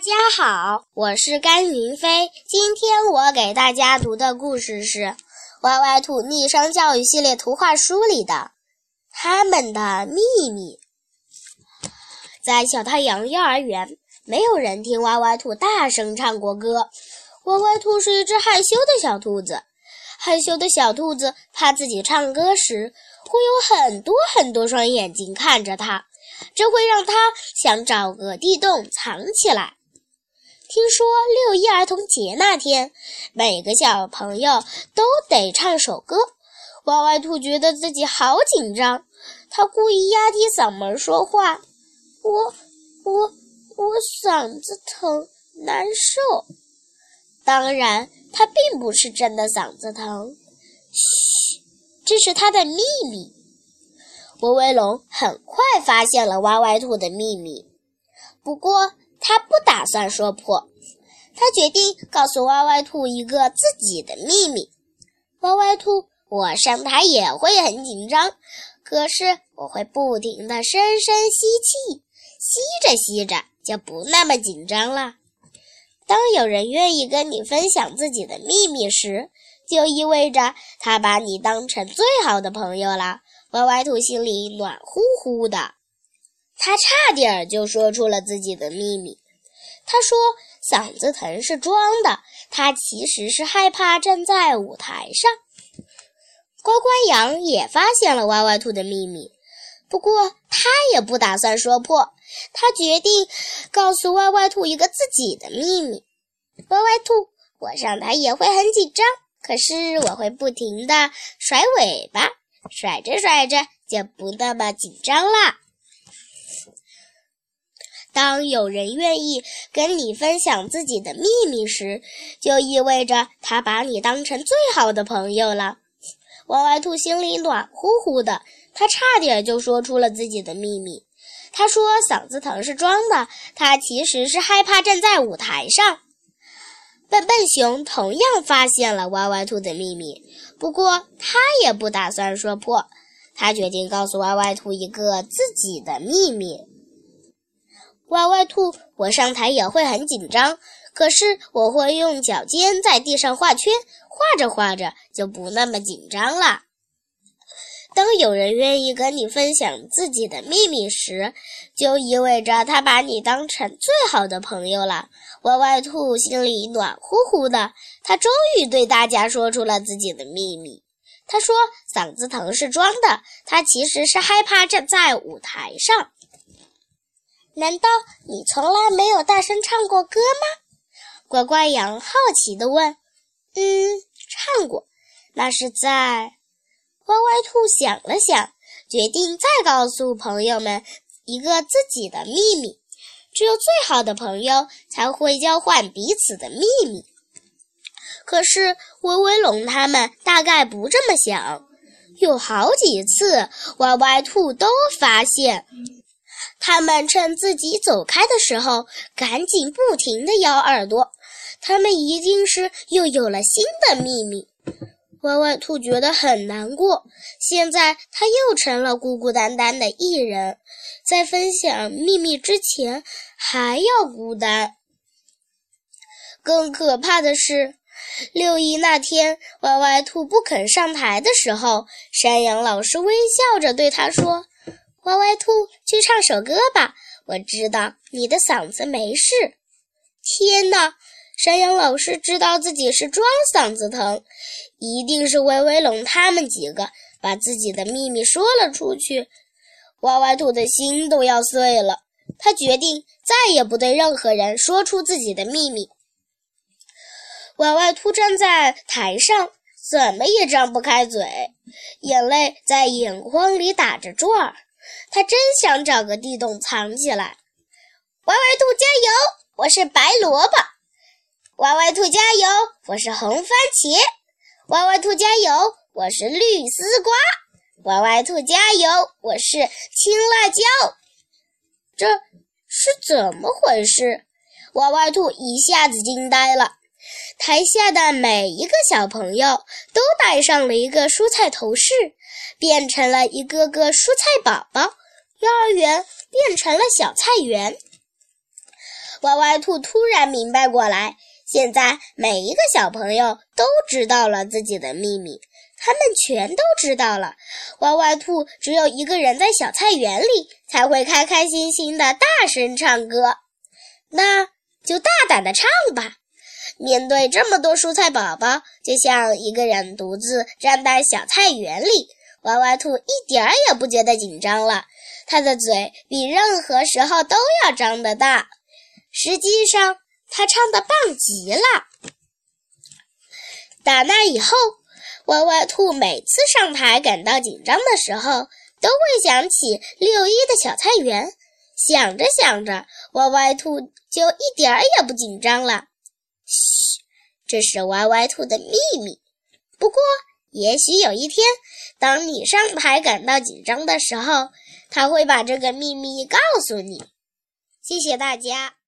大家好，我是甘云飞。今天我给大家读的故事是《歪歪兔逆商教育系列图画书》里的《他们的秘密》。在小太阳幼儿园，没有人听歪歪兔大声唱过歌。歪歪兔是一只害羞的小兔子，害羞的小兔子怕自己唱歌时会有很多很多双眼睛看着它。这会让他想找个地洞藏起来。听说六一儿童节那天，每个小朋友都得唱首歌。歪歪兔觉得自己好紧张，他故意压低嗓门说话：“我、我、我嗓子疼，难受。”当然，他并不是真的嗓子疼。嘘，这是他的秘密。威威龙很快发现了歪歪兔的秘密，不过他不打算说破。他决定告诉歪歪兔一个自己的秘密。歪歪兔，我上台也会很紧张，可是我会不停地深深吸气，吸着吸着就不那么紧张了。当有人愿意跟你分享自己的秘密时，就意味着他把你当成最好的朋友了。歪歪兔心里暖乎乎的，他差点就说出了自己的秘密。他说：“嗓子疼是装的，他其实是害怕站在舞台上。”乖乖羊也发现了歪歪兔的秘密，不过他也不打算说破。他决定告诉歪歪兔一个自己的秘密：“歪歪兔，我上台也会很紧张，可是我会不停地甩尾巴。”甩着甩着就不那么紧张啦。当有人愿意跟你分享自己的秘密时，就意味着他把你当成最好的朋友了。歪歪兔心里暖乎乎的，他差点就说出了自己的秘密。他说：“嗓子疼是装的，他其实是害怕站在舞台上。”笨笨熊同样发现了歪歪兔的秘密，不过他也不打算说破。他决定告诉歪歪兔一个自己的秘密。歪歪兔，我上台也会很紧张，可是我会用脚尖在地上画圈，画着画着就不那么紧张了。当有人愿意跟你分享自己的秘密时，就意味着他把你当成最好的朋友了。歪歪兔心里暖乎乎的，他终于对大家说出了自己的秘密。他说：“嗓子疼是装的，他其实是害怕站在舞台上。”难道你从来没有大声唱过歌吗？乖乖羊好奇地问。“嗯，唱过，那是在……”歪歪兔想了想，决定再告诉朋友们一个自己的秘密。只有最好的朋友才会交换彼此的秘密。可是威威龙他们大概不这么想。有好几次，歪歪兔都发现，他们趁自己走开的时候，赶紧不停地咬耳朵。他们一定是又有了新的秘密。歪歪兔觉得很难过，现在他又成了孤孤单单的一人，在分享秘密之前还要孤单。更可怕的是，六一那天，歪歪兔不肯上台的时候，山羊老师微笑着对他说：“歪歪兔，去唱首歌吧，我知道你的嗓子没事。”天哪！山羊老师知道自己是装嗓子疼，一定是威威龙他们几个把自己的秘密说了出去。歪歪兔的心都要碎了，他决定再也不对任何人说出自己的秘密。歪歪兔站在台上，怎么也张不开嘴，眼泪在眼眶里打着转儿。他真想找个地洞藏起来。歪歪兔加油！我是白萝卜。歪歪兔加油！我是红番茄。歪歪兔加油！我是绿丝瓜。歪歪兔加油！我是青辣椒。这是怎么回事？歪歪兔一下子惊呆了。台下的每一个小朋友都戴上了一个蔬菜头饰，变成了一个个蔬菜宝宝。幼儿园变成了小菜园。歪歪兔突然明白过来，现在每一个小朋友都知道了自己的秘密，他们全都知道了。歪歪兔只有一个人在小菜园里才会开开心心的大声唱歌，那就大胆的唱吧。面对这么多蔬菜宝宝，就像一个人独自站在小菜园里，歪歪兔一点儿也不觉得紧张了。他的嘴比任何时候都要张得大。实际上，他唱的棒极了。打那以后，歪歪兔每次上台感到紧张的时候，都会想起六一的小菜园。想着想着，歪歪兔就一点儿也不紧张了。嘘，这是歪歪兔的秘密。不过，也许有一天，当你上台感到紧张的时候，他会把这个秘密告诉你。谢谢大家。